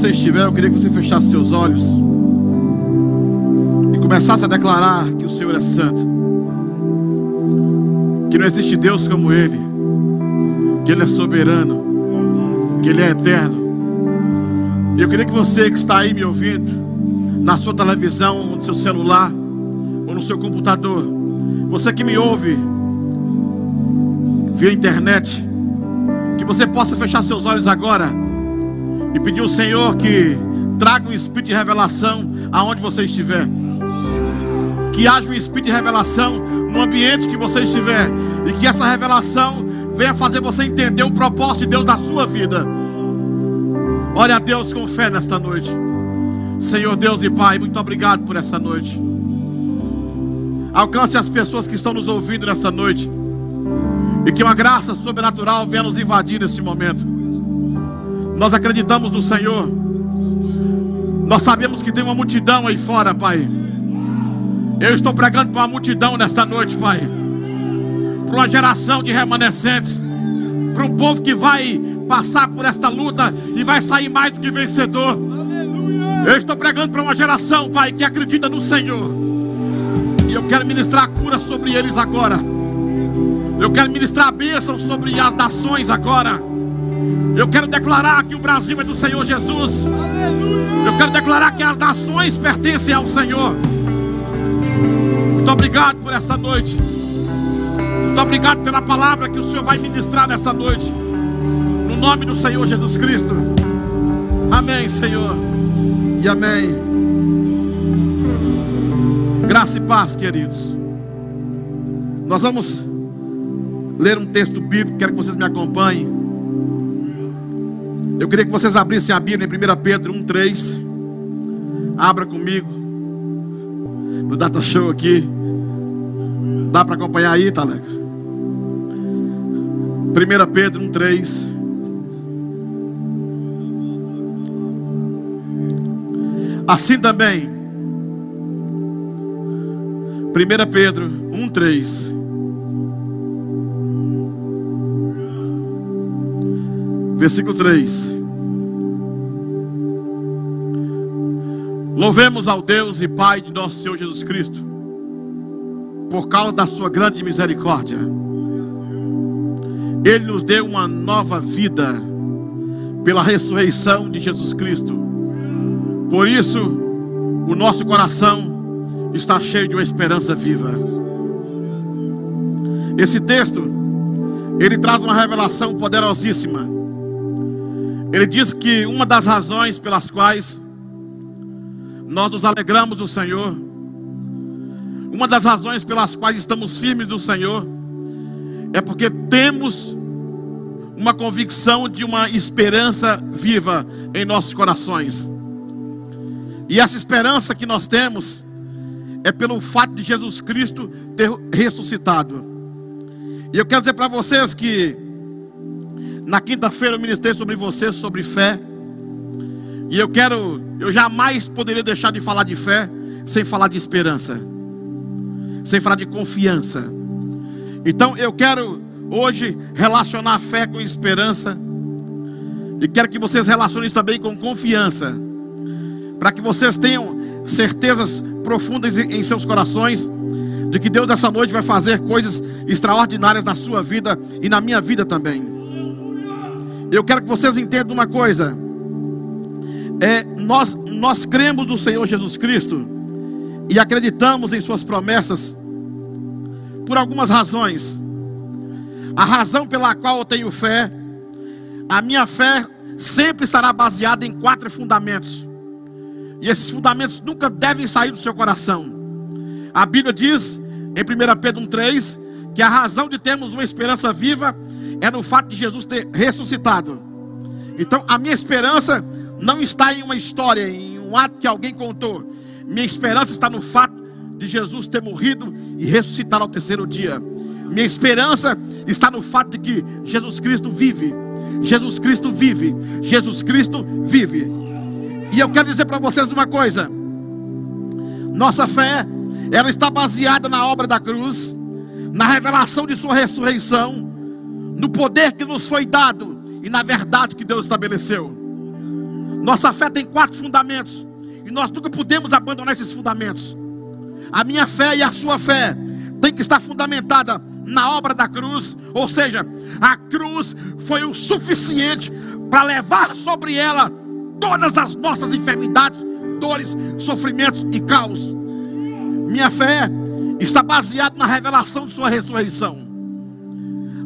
você estiver, eu queria que você fechasse seus olhos e começasse a declarar que o Senhor é santo, que não existe Deus como Ele, que Ele é soberano, que Ele é eterno. E eu queria que você que está aí me ouvindo, na sua televisão, no seu celular ou no seu computador, você que me ouve via internet, que você possa fechar seus olhos agora e pedir ao Senhor que traga um espírito de revelação aonde você estiver. Que haja um espírito de revelação no ambiente que você estiver. E que essa revelação venha fazer você entender o propósito de Deus na sua vida. Ore a Deus com fé nesta noite. Senhor Deus e Pai, muito obrigado por essa noite. Alcance as pessoas que estão nos ouvindo nesta noite. E que uma graça sobrenatural venha nos invadir neste momento. Nós acreditamos no Senhor. Nós sabemos que tem uma multidão aí fora, Pai. Eu estou pregando para uma multidão nesta noite, Pai. Para uma geração de remanescentes. Para um povo que vai passar por esta luta e vai sair mais do que vencedor. Eu estou pregando para uma geração, Pai, que acredita no Senhor. E eu quero ministrar cura sobre eles agora. Eu quero ministrar a bênção sobre as nações agora. Eu quero declarar que o Brasil é do Senhor Jesus. Eu quero declarar que as nações pertencem ao Senhor. Muito obrigado por esta noite. Muito obrigado pela palavra que o Senhor vai ministrar nesta noite. No nome do Senhor Jesus Cristo. Amém, Senhor. E amém. Graça e paz, queridos. Nós vamos ler um texto bíblico, quero que vocês me acompanhem. Eu queria que vocês abrissem a Bíblia em 1 Pedro 1,3. Abra comigo. No data show aqui. Dá para acompanhar aí, Taleca? 1 Pedro 1,3. Assim também. 1 Pedro 1,3. Versículo 3. Louvemos ao Deus e Pai de nosso Senhor Jesus Cristo, por causa da Sua grande misericórdia. Ele nos deu uma nova vida pela ressurreição de Jesus Cristo. Por isso, o nosso coração está cheio de uma esperança viva. Esse texto, ele traz uma revelação poderosíssima ele diz que uma das razões pelas quais nós nos alegramos no Senhor, uma das razões pelas quais estamos firmes no Senhor, é porque temos uma convicção de uma esperança viva em nossos corações. E essa esperança que nós temos é pelo fato de Jesus Cristo ter ressuscitado. E eu quero dizer para vocês que na quinta-feira eu ministrei sobre você, sobre fé. E eu quero, eu jamais poderia deixar de falar de fé sem falar de esperança, sem falar de confiança. Então eu quero hoje relacionar fé com esperança. E quero que vocês relacionem isso também com confiança. Para que vocês tenham certezas profundas em seus corações de que Deus essa noite vai fazer coisas extraordinárias na sua vida e na minha vida também. Eu quero que vocês entendam uma coisa. É, nós, nós cremos no Senhor Jesus Cristo e acreditamos em Suas promessas por algumas razões. A razão pela qual eu tenho fé, a minha fé sempre estará baseada em quatro fundamentos. E esses fundamentos nunca devem sair do seu coração. A Bíblia diz em 1 Pedro 1,3 que a razão de termos uma esperança viva é no fato de Jesus ter ressuscitado. Então, a minha esperança não está em uma história, em um ato que alguém contou. Minha esperança está no fato de Jesus ter morrido e ressuscitar ao terceiro dia. Minha esperança está no fato de que Jesus Cristo vive. Jesus Cristo vive. Jesus Cristo vive. E eu quero dizer para vocês uma coisa. Nossa fé, ela está baseada na obra da cruz, na revelação de sua ressurreição no poder que nos foi dado e na verdade que Deus estabeleceu. Nossa fé tem quatro fundamentos. E nós nunca podemos abandonar esses fundamentos. A minha fé e a sua fé tem que estar fundamentada na obra da cruz, ou seja, a cruz foi o suficiente para levar sobre ela todas as nossas enfermidades, dores, sofrimentos e caos. Minha fé está baseada na revelação de sua ressurreição.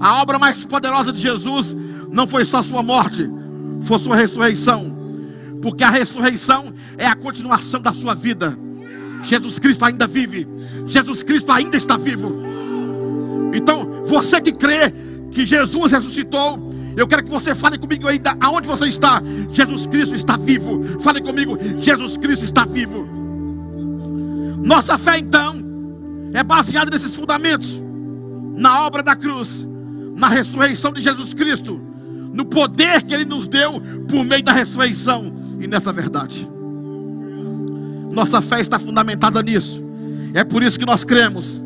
A obra mais poderosa de Jesus não foi só sua morte, foi sua ressurreição. Porque a ressurreição é a continuação da sua vida. Jesus Cristo ainda vive. Jesus Cristo ainda está vivo. Então, você que crê que Jesus ressuscitou, eu quero que você fale comigo aí, aonde você está. Jesus Cristo está vivo. Fale comigo, Jesus Cristo está vivo. Nossa fé, então, é baseada nesses fundamentos: na obra da cruz, na ressurreição de Jesus Cristo, no poder que Ele nos deu por meio da ressurreição e nesta verdade. Nossa fé está fundamentada nisso. É por isso que nós cremos.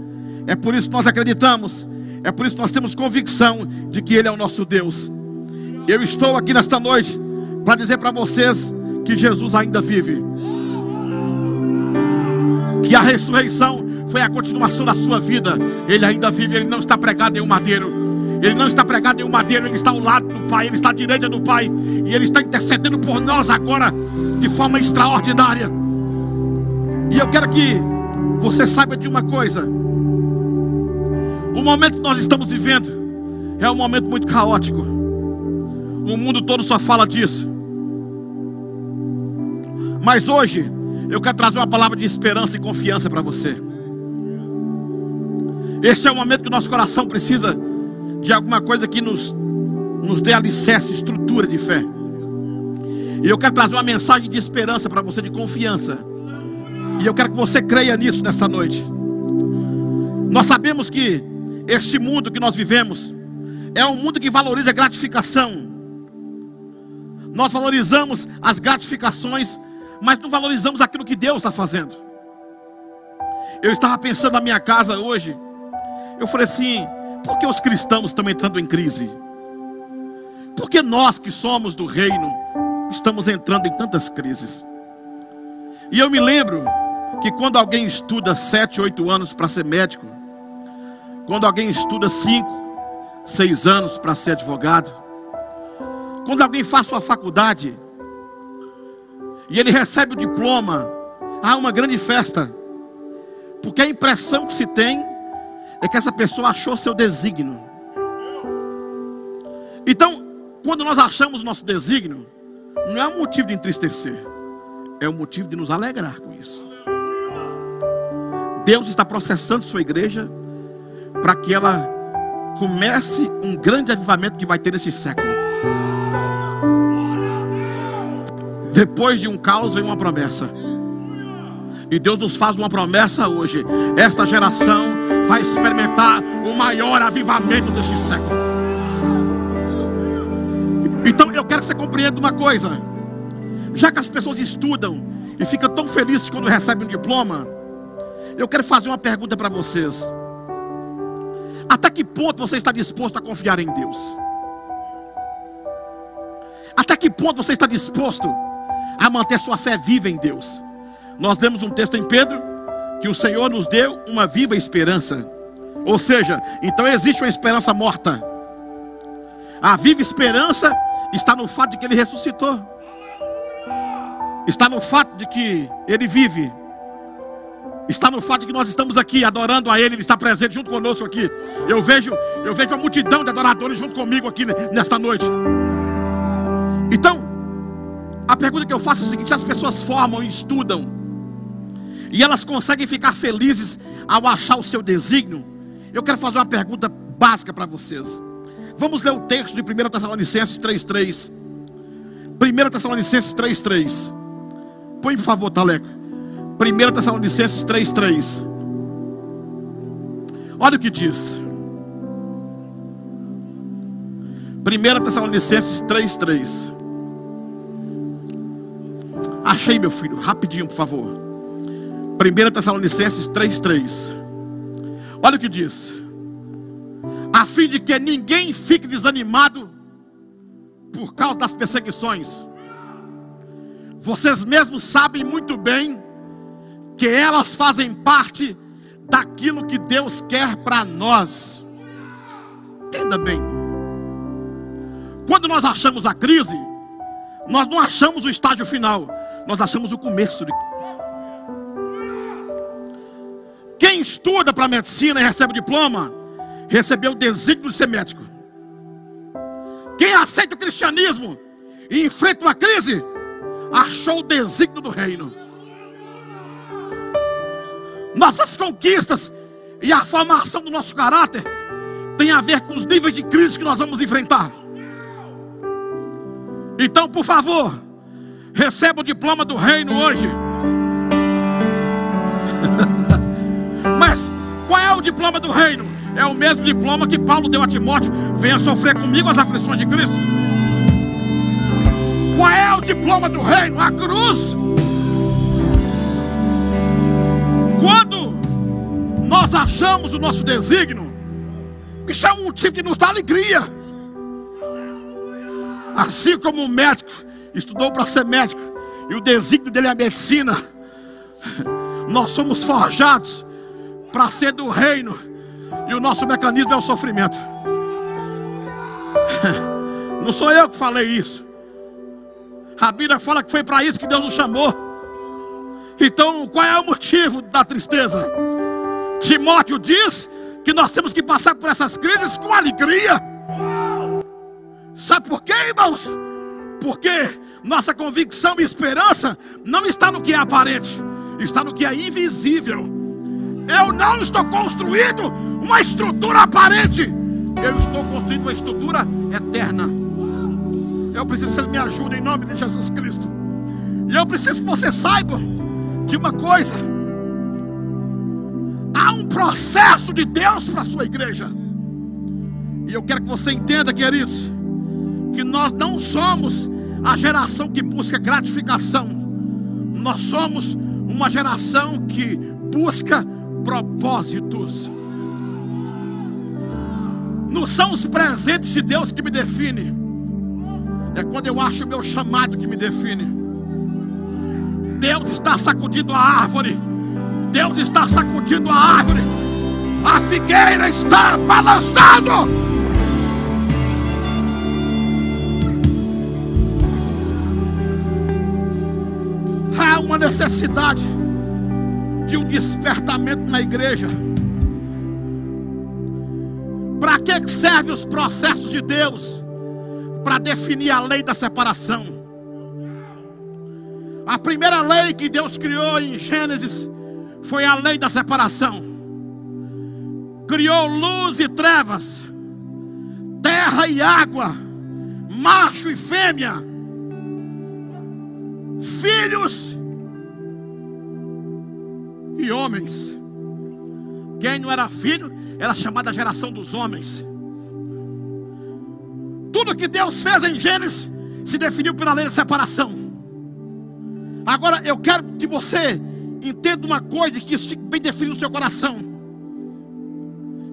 É por isso que nós acreditamos. É por isso que nós temos convicção de que Ele é o nosso Deus. Eu estou aqui nesta noite para dizer para vocês que Jesus ainda vive. Que a ressurreição foi a continuação da sua vida. Ele ainda vive, ele não está pregado em um madeiro. Ele não está pregado em um madeiro, ele está ao lado do Pai, ele está à direita do Pai, e ele está intercedendo por nós agora de forma extraordinária. E eu quero que você saiba de uma coisa: o momento que nós estamos vivendo é um momento muito caótico. O mundo todo só fala disso. Mas hoje eu quero trazer uma palavra de esperança e confiança para você. Esse é o momento que nosso coração precisa de alguma coisa que nos, nos dê alicerce, estrutura de fé. E eu quero trazer uma mensagem de esperança para você, de confiança. E eu quero que você creia nisso nesta noite. Nós sabemos que este mundo que nós vivemos é um mundo que valoriza a gratificação. Nós valorizamos as gratificações, mas não valorizamos aquilo que Deus está fazendo. Eu estava pensando na minha casa hoje. Eu falei assim: por que os cristãos estão entrando em crise? Porque nós que somos do reino estamos entrando em tantas crises. E eu me lembro que quando alguém estuda sete, oito anos para ser médico, quando alguém estuda cinco, seis anos para ser advogado, quando alguém faz sua faculdade e ele recebe o diploma, há uma grande festa, porque a impressão que se tem é que essa pessoa achou seu desígnio. Então, quando nós achamos o nosso desígnio, não é um motivo de entristecer, é um motivo de nos alegrar com isso. Deus está processando sua igreja para que ela comece um grande avivamento que vai ter nesse século. Depois de um caos vem uma promessa. E Deus nos faz uma promessa hoje. Esta geração vai experimentar o maior avivamento deste século. Então eu quero que você compreenda uma coisa. Já que as pessoas estudam e ficam tão felizes quando recebem um diploma, eu quero fazer uma pergunta para vocês. Até que ponto você está disposto a confiar em Deus? Até que ponto você está disposto a manter sua fé viva em Deus? Nós lemos um texto em Pedro que o Senhor nos deu uma viva esperança. Ou seja, então existe uma esperança morta. A viva esperança está no fato de que ele ressuscitou. Está no fato de que ele vive está no fato de que nós estamos aqui adorando a Ele, Ele está presente junto conosco aqui. Eu vejo, eu vejo a multidão de adoradores junto comigo aqui nesta noite. Então, a pergunta que eu faço é o seguinte: as pessoas formam e estudam, e elas conseguem ficar felizes ao achar o seu desígnio. Eu quero fazer uma pergunta básica para vocês. Vamos ler o texto de 1 Tessalonicenses 3,3. 1 Tessalonicenses 3,3. Põe, por favor, Taleco. 1 Tessalonicenses 3,3. Olha o que diz. 1 Tessalonicenses 3,3. Achei, meu filho, rapidinho, por favor. 1 Tessalonicenses 3,3. Olha o que diz. A fim de que ninguém fique desanimado por causa das perseguições. vocês mesmos sabem muito bem que elas fazem parte daquilo que Deus quer para nós. Entenda bem. Quando nós achamos a crise, nós não achamos o estágio final, nós achamos o começo. De... Quem estuda para medicina e recebe o diploma, recebeu o desígnio de ser médico. Quem aceita o cristianismo e enfrenta uma crise, achou o desígnio do reino. Nossas conquistas e a formação do nosso caráter tem a ver com os níveis de crise que nós vamos enfrentar. Então, por favor, receba o diploma do reino hoje. O diploma do reino? É o mesmo diploma que Paulo deu a Timóteo: venha sofrer comigo as aflições de Cristo. Qual é o diploma do reino? A cruz. Quando nós achamos o nosso desígnio, isso é um motivo que nos dá alegria. Assim como o médico estudou para ser médico e o desígnio dele é a medicina, nós somos forjados para ser do reino e o nosso mecanismo é o sofrimento. Não sou eu que falei isso. A Bíblia fala que foi para isso que Deus nos chamou. Então, qual é o motivo da tristeza? Timóteo diz que nós temos que passar por essas crises com alegria. Sabe por quê, irmãos? Porque nossa convicção e esperança não está no que é aparente, está no que é invisível. Eu não estou construindo uma estrutura aparente, eu estou construindo uma estrutura eterna. Eu preciso que vocês me ajudem em nome de Jesus Cristo. E eu preciso que você saiba de uma coisa: há um processo de Deus para a sua igreja. E eu quero que você entenda, queridos, que nós não somos a geração que busca gratificação, nós somos uma geração que busca propósitos. Não são os presentes de Deus que me definem é quando eu acho o meu chamado que me define. Deus está sacudindo a árvore. Deus está sacudindo a árvore. A figueira está balançando. Necessidade de um despertamento na igreja. Para que servem os processos de Deus? para definir a lei da separação. A primeira lei que Deus criou em Gênesis foi a lei da separação. Criou luz e trevas, terra e água, macho e fêmea, filhos e homens. Quem não era filho era chamada geração dos homens. Tudo que Deus fez em Gênesis se definiu pela lei da separação. Agora eu quero que você entenda uma coisa que isso fique bem definido no seu coração.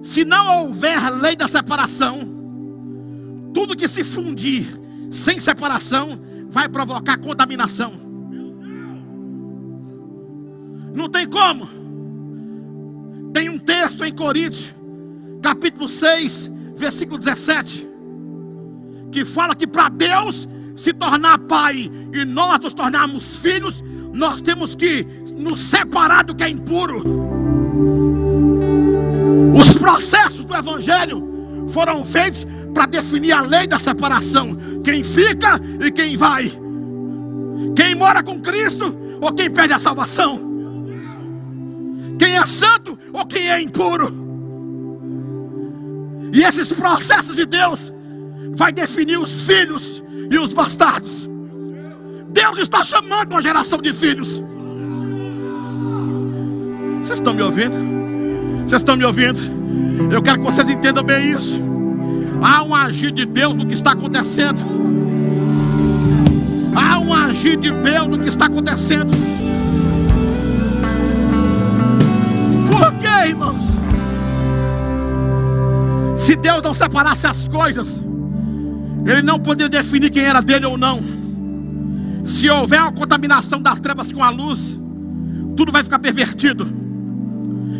Se não houver lei da separação, tudo que se fundir sem separação vai provocar contaminação. Não tem como. Tem um texto em Coríntios, capítulo 6, versículo 17 que fala que para Deus se tornar pai e nós nos tornarmos filhos, nós temos que nos separar do que é impuro. Os processos do Evangelho foram feitos para definir a lei da separação: quem fica e quem vai, quem mora com Cristo ou quem perde a salvação, quem é santo ou quem é impuro. E esses processos de Deus vai definir os filhos e os bastardos. Deus está chamando uma geração de filhos. Vocês estão me ouvindo? Vocês estão me ouvindo? Eu quero que vocês entendam bem isso. Há um agir de Deus no que está acontecendo. Há um agir de Deus no que está acontecendo. Quê, irmãos? Se Deus não separasse as coisas, ele não poderia definir quem era dele ou não. Se houver uma contaminação das trevas com a luz, tudo vai ficar pervertido.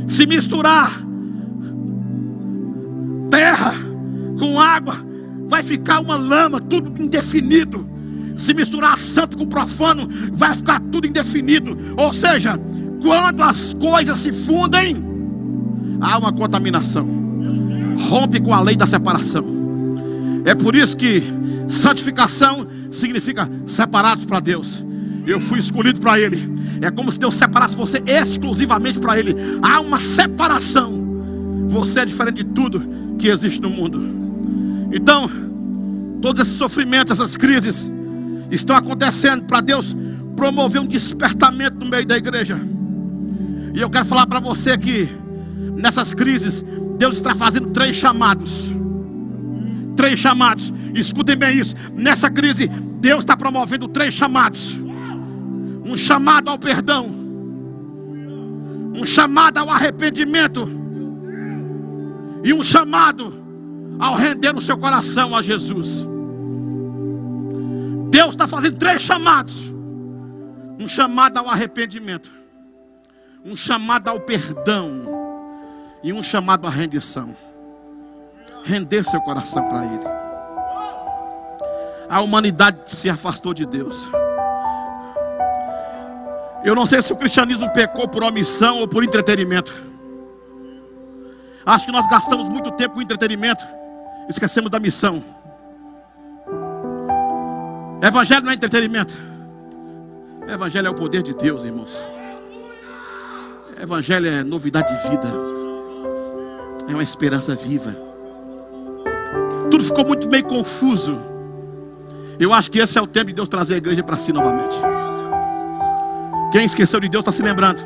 Se misturar terra com água, vai ficar uma lama, tudo indefinido. Se misturar santo com profano, vai ficar tudo indefinido. Ou seja, quando as coisas se fundem, há uma contaminação. Rompe com a lei da separação. É por isso que santificação significa separados para Deus. Eu fui escolhido para Ele. É como se Deus separasse você exclusivamente para Ele. Há uma separação. Você é diferente de tudo que existe no mundo. Então, todos esses sofrimentos, essas crises, estão acontecendo para Deus promover um despertamento no meio da igreja. E eu quero falar para você que nessas crises, Deus está fazendo três chamados. Três chamados. Escutem bem isso. Nessa crise, Deus está promovendo três chamados: um chamado ao perdão, um chamado ao arrependimento e um chamado ao render o seu coração a Jesus. Deus está fazendo três chamados: um chamado ao arrependimento, um chamado ao perdão e um chamado à rendição. Render seu coração para Ele. A humanidade se afastou de Deus. Eu não sei se o cristianismo pecou por omissão ou por entretenimento. Acho que nós gastamos muito tempo com entretenimento, esquecemos da missão. Evangelho não é entretenimento. Evangelho é o poder de Deus, irmãos. Evangelho é novidade de vida. É uma esperança viva. Tudo ficou muito meio confuso. Eu acho que esse é o tempo de Deus trazer a igreja para si novamente. Quem esqueceu de Deus está se lembrando.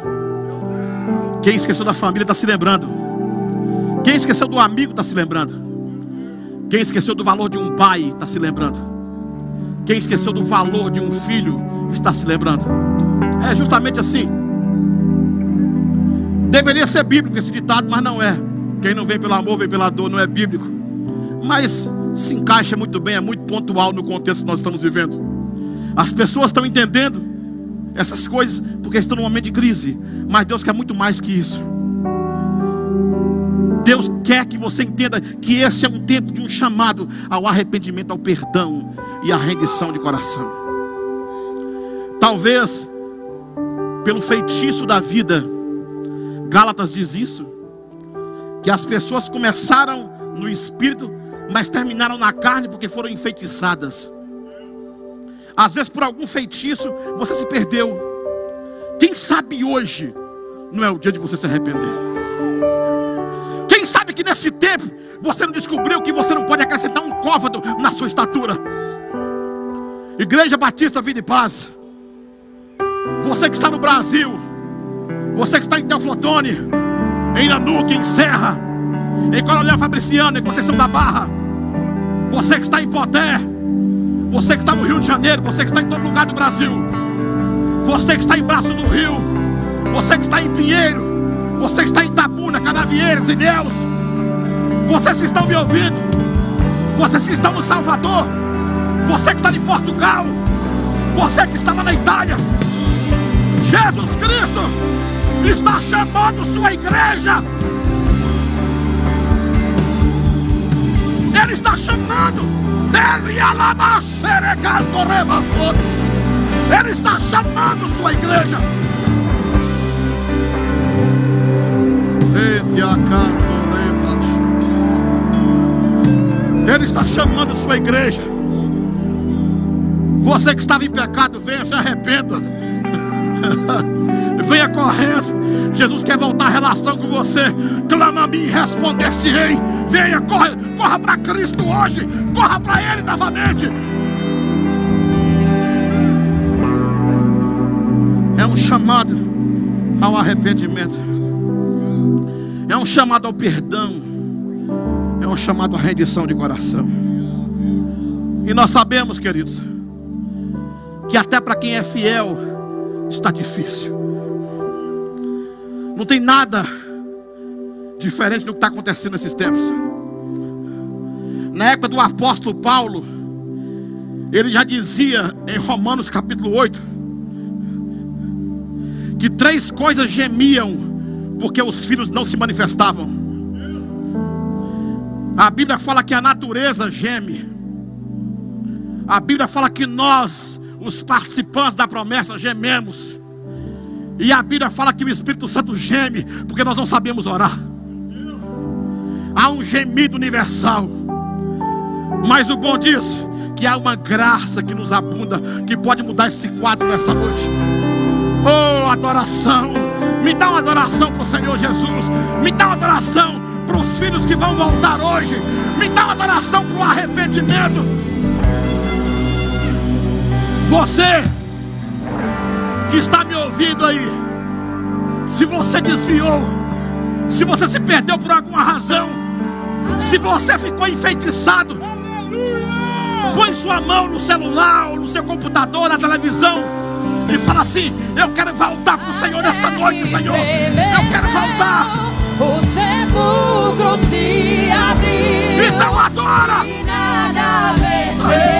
Quem esqueceu da família está se lembrando. Quem esqueceu do amigo está se lembrando. Quem esqueceu do valor de um pai está se lembrando. Quem esqueceu do valor de um filho está se lembrando. É justamente assim. Deveria ser bíblico esse ditado, mas não é. Quem não vem pelo amor, vem pela dor, não é bíblico. Mas se encaixa muito bem, é muito pontual no contexto que nós estamos vivendo. As pessoas estão entendendo essas coisas porque estão num momento de crise, mas Deus quer muito mais que isso. Deus quer que você entenda que esse é um tempo de um chamado ao arrependimento, ao perdão e à rendição de coração. Talvez pelo feitiço da vida, Gálatas diz isso, que as pessoas começaram no espírito, mas terminaram na carne porque foram enfeitiçadas. Às vezes por algum feitiço você se perdeu. Quem sabe hoje não é o dia de você se arrepender? Quem sabe que nesse tempo você não descobriu que você não pode acrescentar um côvado na sua estatura? Igreja Batista Vida e Paz. Você que está no Brasil, você que está em Teoflotone, em Nanuque, em Serra, em Coronel Fabriciano, em Conceição da Barra, você que está em Poté, você que está no Rio de Janeiro, você que está em todo lugar do Brasil, você que está em Braço do Rio, você que está em Pinheiro, você que está em Itabuna, Canavieiras Deus, vocês que estão me ouvindo, vocês que estão no Salvador, você que está em Portugal, você que está lá na Itália, Jesus Cristo está chamando sua igreja. Ele está chamando. Ele está chamando sua igreja. Ele está chamando sua igreja. Você que estava em pecado, venha se arrependa. venha correndo. Jesus quer voltar a relação com você. Clama a mim responder-te-ei. Venha, corra, corra para Cristo hoje. Corra para Ele novamente. É um chamado ao arrependimento. É um chamado ao perdão. É um chamado à rendição de coração. E nós sabemos, queridos, que até para quem é fiel está difícil. Não tem nada diferente do que está acontecendo nesses tempos. Na época do apóstolo Paulo, Ele já dizia em Romanos capítulo 8 que três coisas gemiam porque os filhos não se manifestavam. A Bíblia fala que a natureza geme. A Bíblia fala que nós, os participantes da promessa, gememos. E a Bíblia fala que o Espírito Santo geme porque nós não sabemos orar. Há um gemido universal. Mas o bom disso que há uma graça que nos abunda, que pode mudar esse quadro nesta noite. Oh, adoração! Me dá uma adoração para o Senhor Jesus. Me dá uma adoração para os filhos que vão voltar hoje. Me dá uma adoração para o arrependimento. Você que está me ouvindo aí, se você desviou, se você se perdeu por alguma razão, se você ficou enfeitiçado, Põe sua mão no celular, ou no seu computador, na televisão. E fala assim: Eu quero voltar para o Senhor nesta noite, Senhor. Eu quero voltar. O sepulcro se abriu. Então adora. E nada vencerá.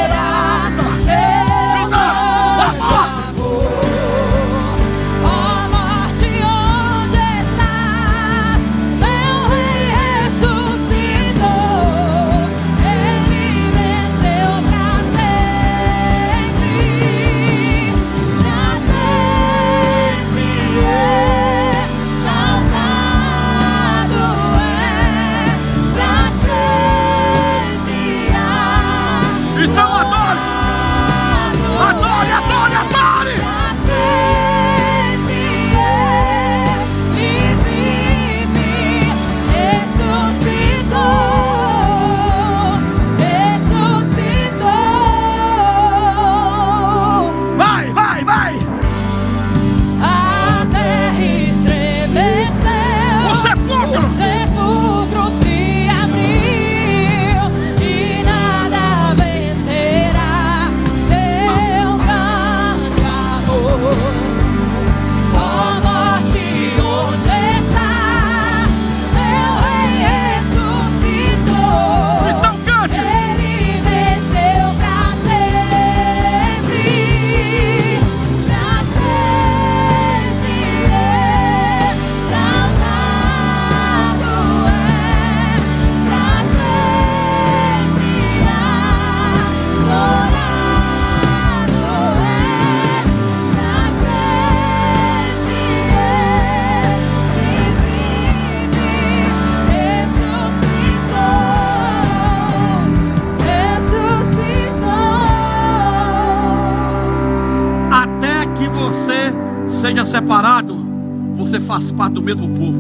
Faz parte do mesmo povo.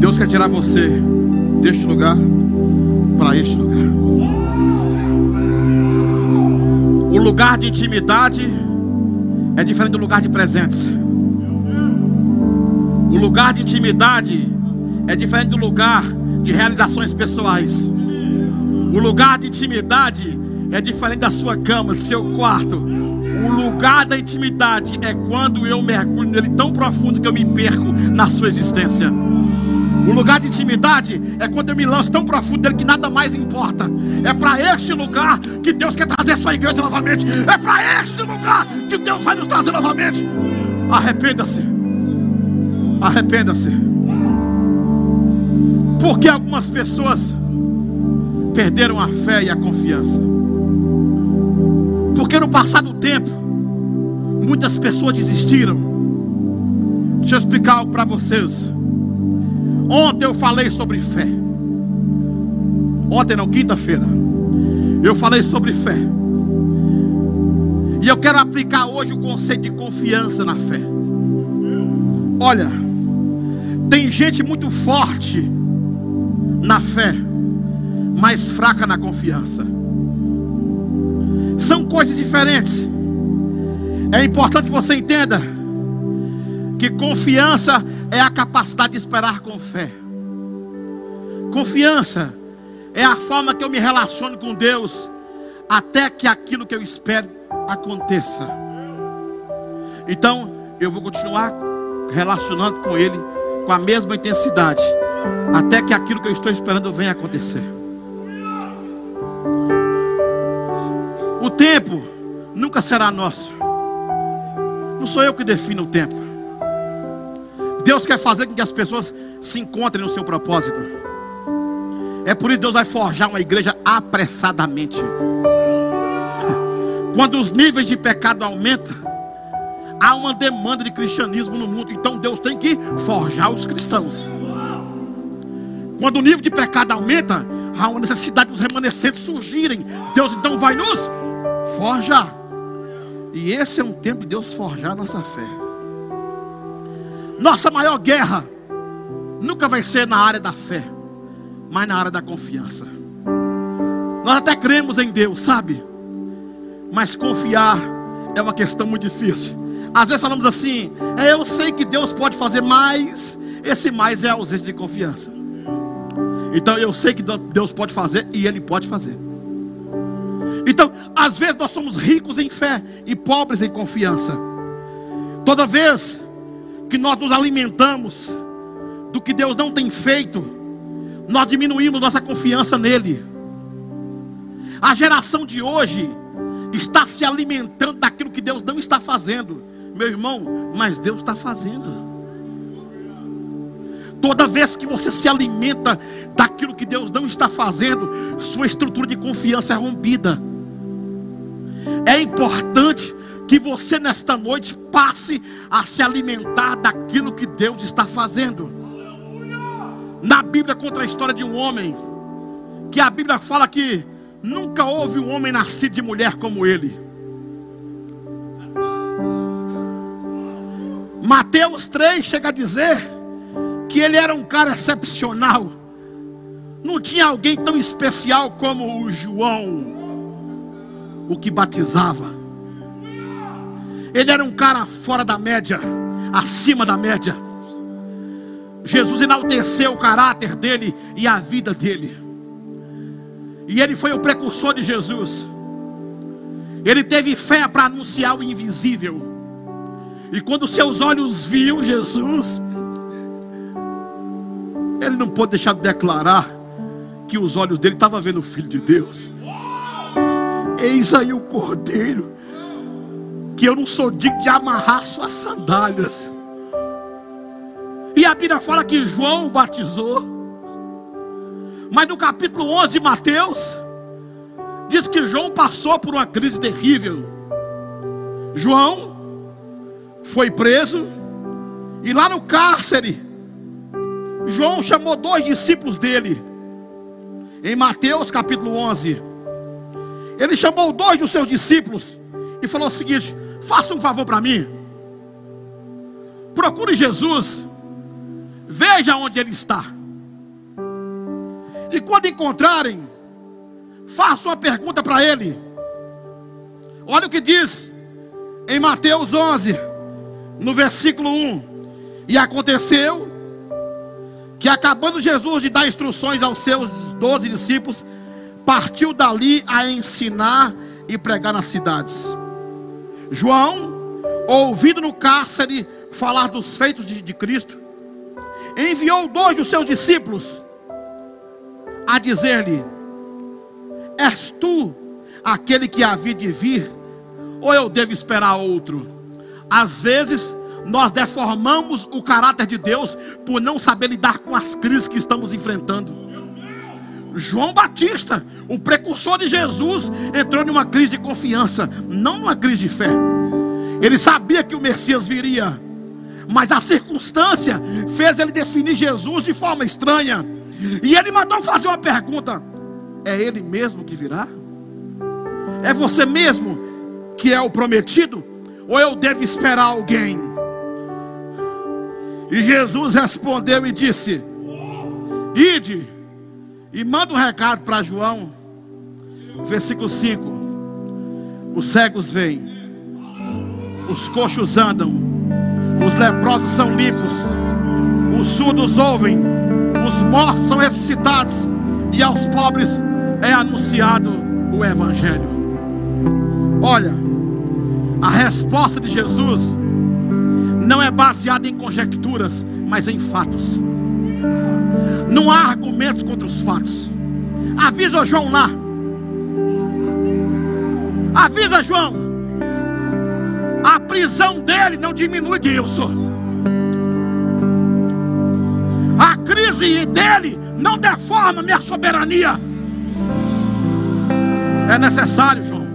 Deus quer tirar você deste lugar para este lugar. O lugar de intimidade é diferente do lugar de presença. O lugar de intimidade é diferente do lugar de realizações pessoais. O lugar de intimidade é diferente da sua cama, do seu quarto. O lugar da intimidade é quando eu mergulho nele tão profundo que eu me perco na sua existência. O lugar de intimidade é quando eu me lanço tão profundo nele que nada mais importa. É para este lugar que Deus quer trazer sua igreja novamente. É para este lugar que Deus vai nos trazer novamente. Arrependa-se. Arrependa-se. Porque algumas pessoas perderam a fé e a confiança. Porque no passado tempo, muitas pessoas desistiram. Deixa eu explicar algo para vocês. Ontem eu falei sobre fé. Ontem não, quinta-feira. Eu falei sobre fé. E eu quero aplicar hoje o conceito de confiança na fé. Olha, tem gente muito forte na fé, mas fraca na confiança. São coisas diferentes. É importante que você entenda que confiança é a capacidade de esperar com fé. Confiança é a forma que eu me relaciono com Deus até que aquilo que eu espero aconteça. Então, eu vou continuar relacionando com Ele com a mesma intensidade, até que aquilo que eu estou esperando venha acontecer. Tempo nunca será nosso. Não sou eu que defino o tempo. Deus quer fazer com que as pessoas se encontrem no seu propósito. É por isso que Deus vai forjar uma igreja apressadamente. Quando os níveis de pecado aumentam, há uma demanda de cristianismo no mundo. Então Deus tem que forjar os cristãos. Quando o nível de pecado aumenta, há uma necessidade dos remanescentes surgirem. Deus então vai nos forjar. E esse é um tempo de Deus forjar nossa fé. Nossa maior guerra nunca vai ser na área da fé, mas na área da confiança. Nós até cremos em Deus, sabe? Mas confiar é uma questão muito difícil. Às vezes falamos assim: é, eu sei que Deus pode fazer mais, esse mais é a ausência de confiança. Então eu sei que Deus pode fazer e Ele pode fazer. Então, às vezes nós somos ricos em fé e pobres em confiança. Toda vez que nós nos alimentamos do que Deus não tem feito, nós diminuímos nossa confiança nele. A geração de hoje está se alimentando daquilo que Deus não está fazendo, meu irmão, mas Deus está fazendo. Toda vez que você se alimenta daquilo que Deus não está fazendo, sua estrutura de confiança é rompida. É importante que você nesta noite passe a se alimentar daquilo que Deus está fazendo. Na Bíblia conta a história de um homem que a Bíblia fala que nunca houve um homem nascido de mulher como ele. Mateus 3 chega a dizer que ele era um cara excepcional. Não tinha alguém tão especial como o João, o que batizava. Ele era um cara fora da média, acima da média. Jesus enalteceu o caráter dele e a vida dele. E ele foi o precursor de Jesus. Ele teve fé para anunciar o invisível. E quando seus olhos viam Jesus, ele não pôde deixar de declarar que os olhos dele estavam vendo o Filho de Deus. Eis aí o cordeiro, que eu não sou digno de amarrar suas sandálias. E a Bíblia fala que João o batizou. Mas no capítulo 11 de Mateus, diz que João passou por uma crise terrível. João foi preso, e lá no cárcere, João chamou dois discípulos dele, em Mateus capítulo 11. Ele chamou dois dos seus discípulos e falou o seguinte: faça um favor para mim, procure Jesus, veja onde ele está, e quando encontrarem, faça uma pergunta para ele. Olha o que diz em Mateus 11, no versículo 1: E aconteceu que, acabando Jesus de dar instruções aos seus doze discípulos, partiu dali a ensinar e pregar nas cidades. João, ouvindo no cárcere falar dos feitos de, de Cristo, enviou dois dos seus discípulos a dizer-lhe: És tu aquele que havia de vir, ou eu devo esperar outro? Às vezes, nós deformamos o caráter de Deus por não saber lidar com as crises que estamos enfrentando. João Batista, o precursor de Jesus, entrou numa crise de confiança, não numa crise de fé. Ele sabia que o Messias viria, mas a circunstância fez ele definir Jesus de forma estranha. E ele mandou fazer uma pergunta: É ele mesmo que virá? É você mesmo que é o prometido? Ou eu devo esperar alguém? E Jesus respondeu e disse: Ide e manda um recado para João, versículo 5: Os cegos vêm, os coxos andam, os leprosos são limpos, os surdos ouvem, os mortos são ressuscitados, e aos pobres é anunciado o Evangelho. Olha, a resposta de Jesus não é baseada em conjecturas, mas em fatos. Não há argumentos contra os fatos. Avisa João lá Avisa João. A prisão dele não diminui Gilson. A crise dele não deforma minha soberania. É necessário, João.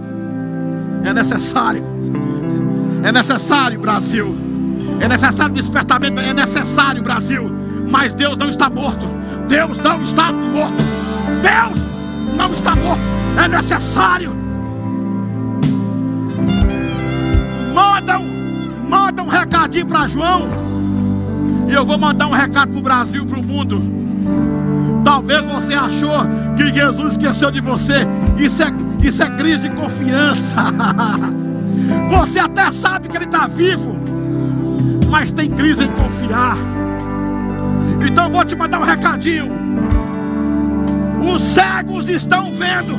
É necessário. É necessário, Brasil. É necessário despertamento. É necessário, Brasil. Mas Deus não está morto. Deus não está morto. Deus não está morto. É necessário. Manda um, manda um recadinho para João. E eu vou mandar um recado para o Brasil, para o mundo. Talvez você achou que Jesus esqueceu de você. Isso é, isso é crise de confiança. Você até sabe que Ele está vivo, mas tem crise em confiar. Então eu vou te mandar um recadinho. Os cegos estão vendo.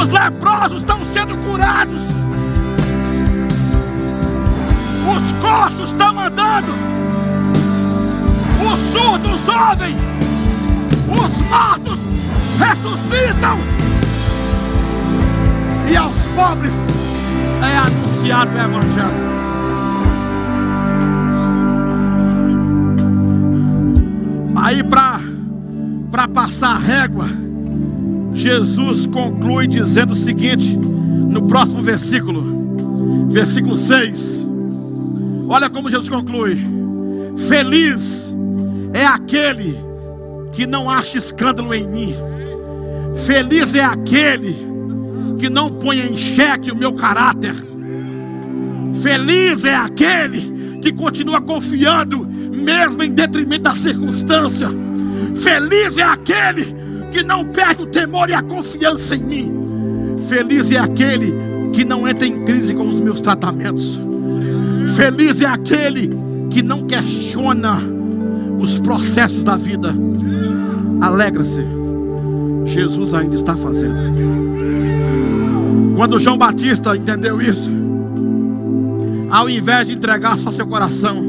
Os leprosos estão sendo curados. Os coxos estão andando. Os surdos ouvem. Os mortos ressuscitam. E aos pobres é anunciado o Evangelho. Aí para passar a régua, Jesus conclui dizendo o seguinte, no próximo versículo, versículo 6. Olha como Jesus conclui: Feliz é aquele que não acha escândalo em mim. Feliz é aquele que não põe em xeque o meu caráter. Feliz é aquele que continua confiando mesmo em detrimento da circunstância. Feliz é aquele que não perde o temor e a confiança em mim. Feliz é aquele que não entra em crise com os meus tratamentos. Feliz é aquele que não questiona os processos da vida. Alegra-se. Jesus ainda está fazendo. Quando João Batista entendeu isso, ao invés de entregar só seu coração,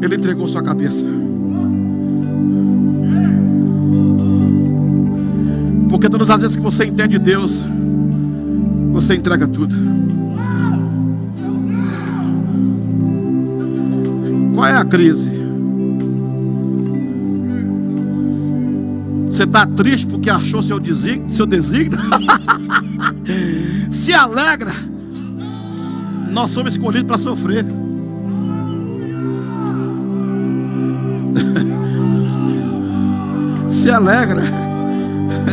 ele entregou sua cabeça. Porque todas as vezes que você entende Deus, você entrega tudo. Qual é a crise? Você está triste porque achou seu desígnio? Seu desígnio? Se alegra. Nós somos escolhidos para sofrer. Se alegra,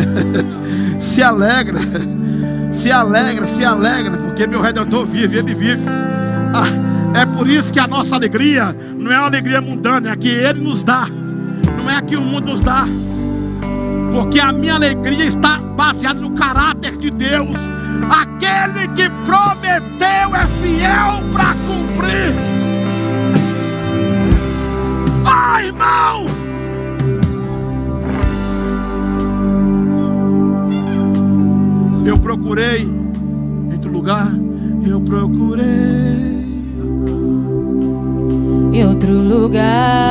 se alegra, se alegra, se alegra, porque meu redentor vive, ele vive. Ah, é por isso que a nossa alegria não é uma alegria mundana, é a que ele nos dá, não é a que o mundo nos dá, porque a minha alegria está baseada no caráter de Deus. Aquele que prometeu é fiel para cumprir. Ah, irmão! Lugar,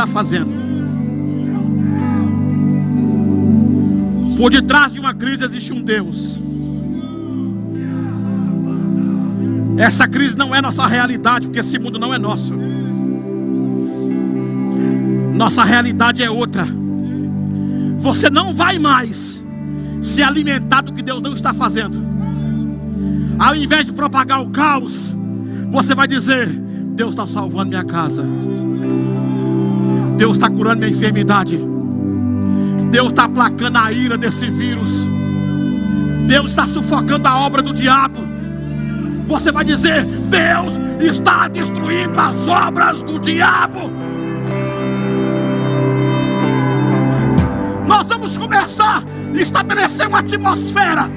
está fazendo. Por detrás de uma crise existe um Deus. Essa crise não é nossa realidade, porque esse mundo não é nosso. Nossa realidade é outra. Você não vai mais se alimentar do que Deus não está fazendo. Ao invés de propagar o caos, você vai dizer: Deus está salvando minha casa. Deus está curando minha enfermidade. Deus está aplacando a ira desse vírus. Deus está sufocando a obra do diabo. Você vai dizer: Deus está destruindo as obras do diabo. Nós vamos começar a estabelecer uma atmosfera.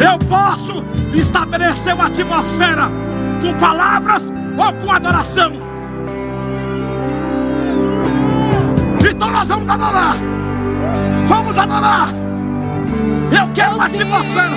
Eu posso estabelecer uma atmosfera com palavras ou com adoração. Então nós vamos adorar. Vamos adorar. Eu quero uma atmosfera.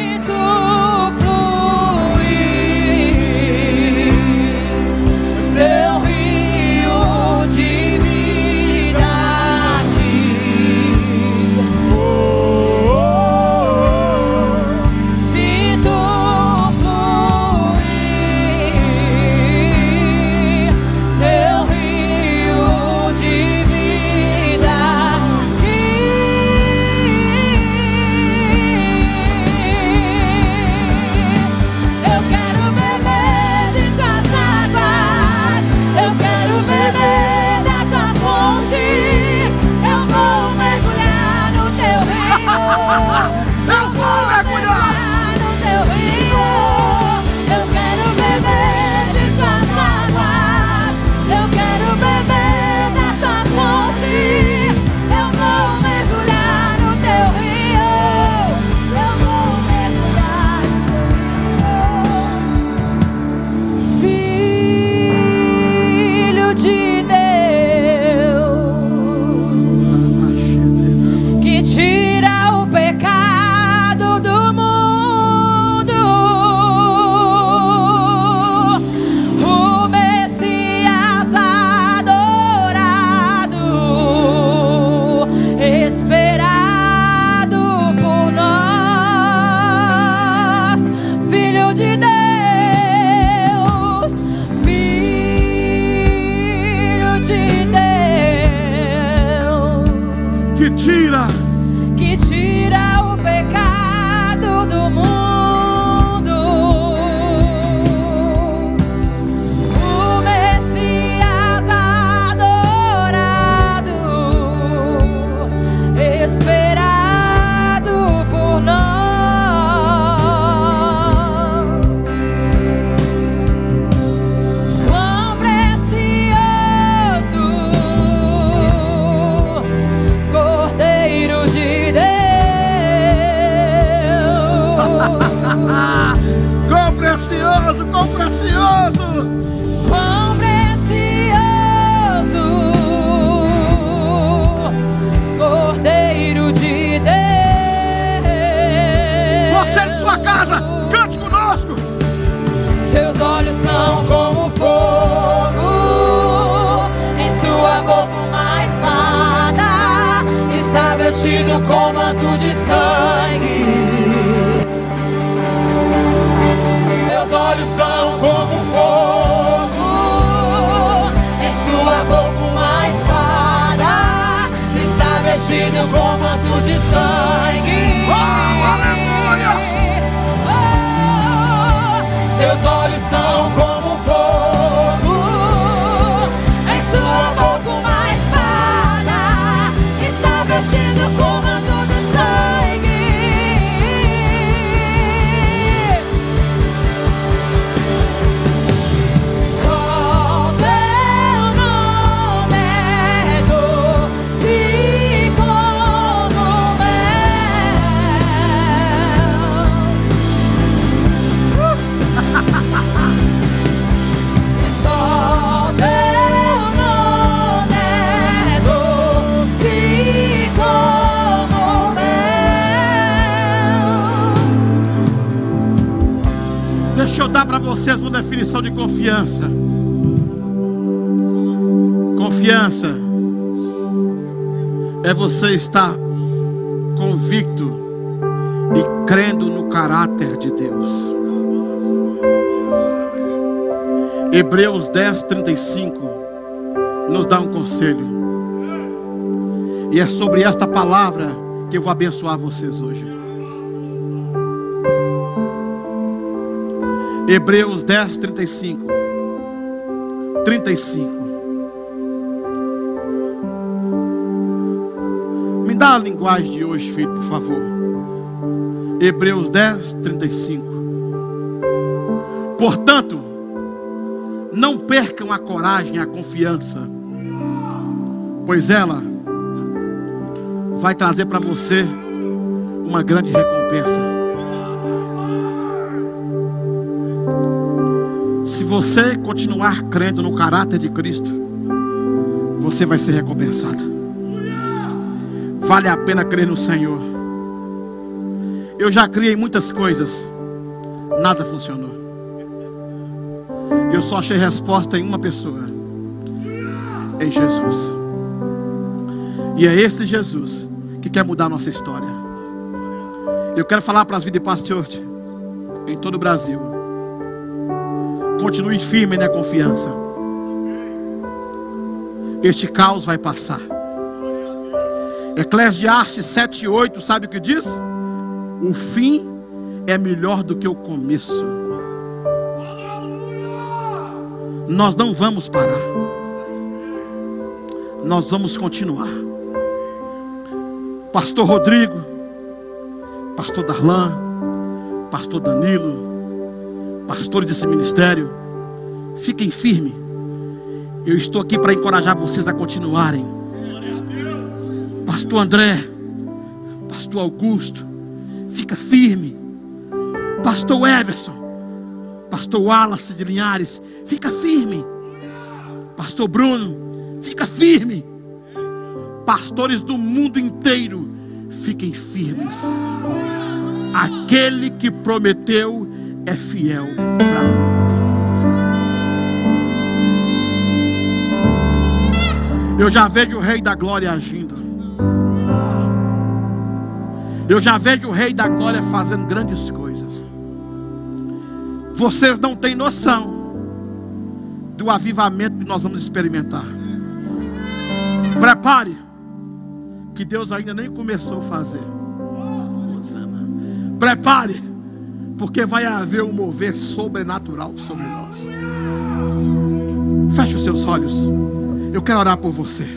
Vestido com manto de sangue. Oh, aleluia! Oh, seus olhos são como Vocês uma definição de confiança. Confiança é você estar convicto e crendo no caráter de Deus. Hebreus 10, 35 nos dá um conselho. E é sobre esta palavra que eu vou abençoar vocês hoje. Hebreus 10, 35. 35. Me dá a linguagem de hoje, filho, por favor. Hebreus 10, 35. Portanto, não percam a coragem a confiança, pois ela vai trazer para você uma grande recompensa. Você continuar crendo no caráter de Cristo, você vai ser recompensado. Vale a pena crer no Senhor. Eu já criei muitas coisas, nada funcionou. Eu só achei resposta em uma pessoa, em Jesus. E é este Jesus que quer mudar a nossa história. Eu quero falar para as vidas de Pastor em todo o Brasil. Continue firme na confiança. Este caos vai passar. Eclesiastes 7 e 8, sabe o que diz? O fim é melhor do que o começo. Nós não vamos parar. Nós vamos continuar. Pastor Rodrigo, Pastor Darlan, Pastor Danilo, pastores desse ministério, fiquem firmes. Eu estou aqui para encorajar vocês a continuarem. Pastor André, Pastor Augusto, fica firme. Pastor Everson, Pastor Wallace de Linhares, fica firme. Pastor Bruno, fica firme. Pastores do mundo inteiro, fiquem firmes. Aquele que prometeu é fiel para Eu já vejo o Rei da Glória agindo. Eu já vejo o Rei da Glória fazendo grandes coisas. Vocês não têm noção do avivamento que nós vamos experimentar. Prepare, que Deus ainda nem começou a fazer. Prepare, porque vai haver um mover sobrenatural sobre nós. Feche os seus olhos. Eu quero orar por você.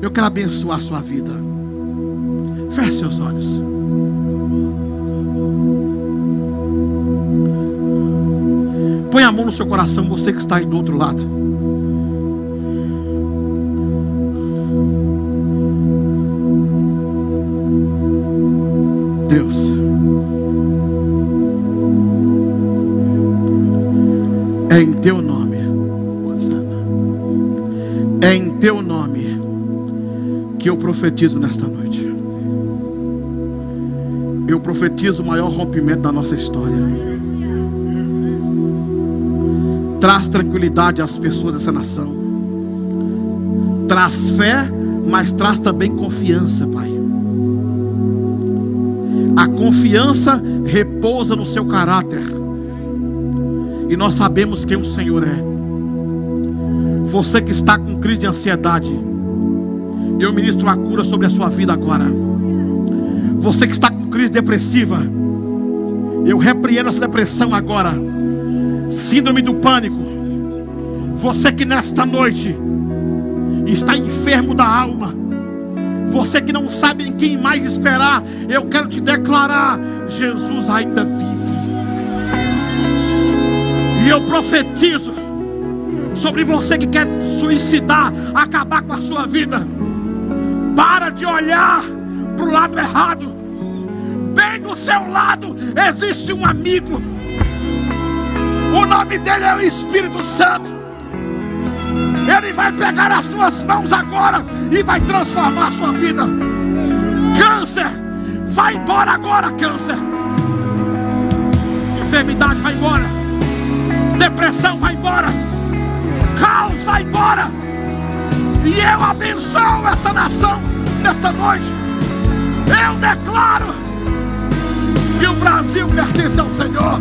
Eu quero abençoar a sua vida. Feche seus olhos. Põe a mão no seu coração, você que está aí do outro lado. Teu nome que eu profetizo nesta noite. Eu profetizo o maior rompimento da nossa história traz tranquilidade às pessoas dessa nação, traz fé, mas traz também confiança, Pai. A confiança repousa no seu caráter, e nós sabemos quem o Senhor é. Você que está com crise de ansiedade, eu ministro a cura sobre a sua vida agora. Você que está com crise depressiva, eu repreendo essa depressão agora síndrome do pânico. Você que nesta noite está enfermo da alma. Você que não sabe em quem mais esperar, eu quero te declarar: Jesus ainda vive. E eu profetizo sobre você que quer suicidar, acabar com a sua vida. Para de olhar para o lado errado. Bem do seu lado existe um amigo. O nome dele é o Espírito Santo. Ele vai pegar as suas mãos agora e vai transformar a sua vida. Câncer, vai embora agora, câncer. Enfermidade, vai embora. Depressão, vai embora caos vai embora. E eu abençoo essa nação nesta noite. Eu declaro que o Brasil pertence ao Senhor.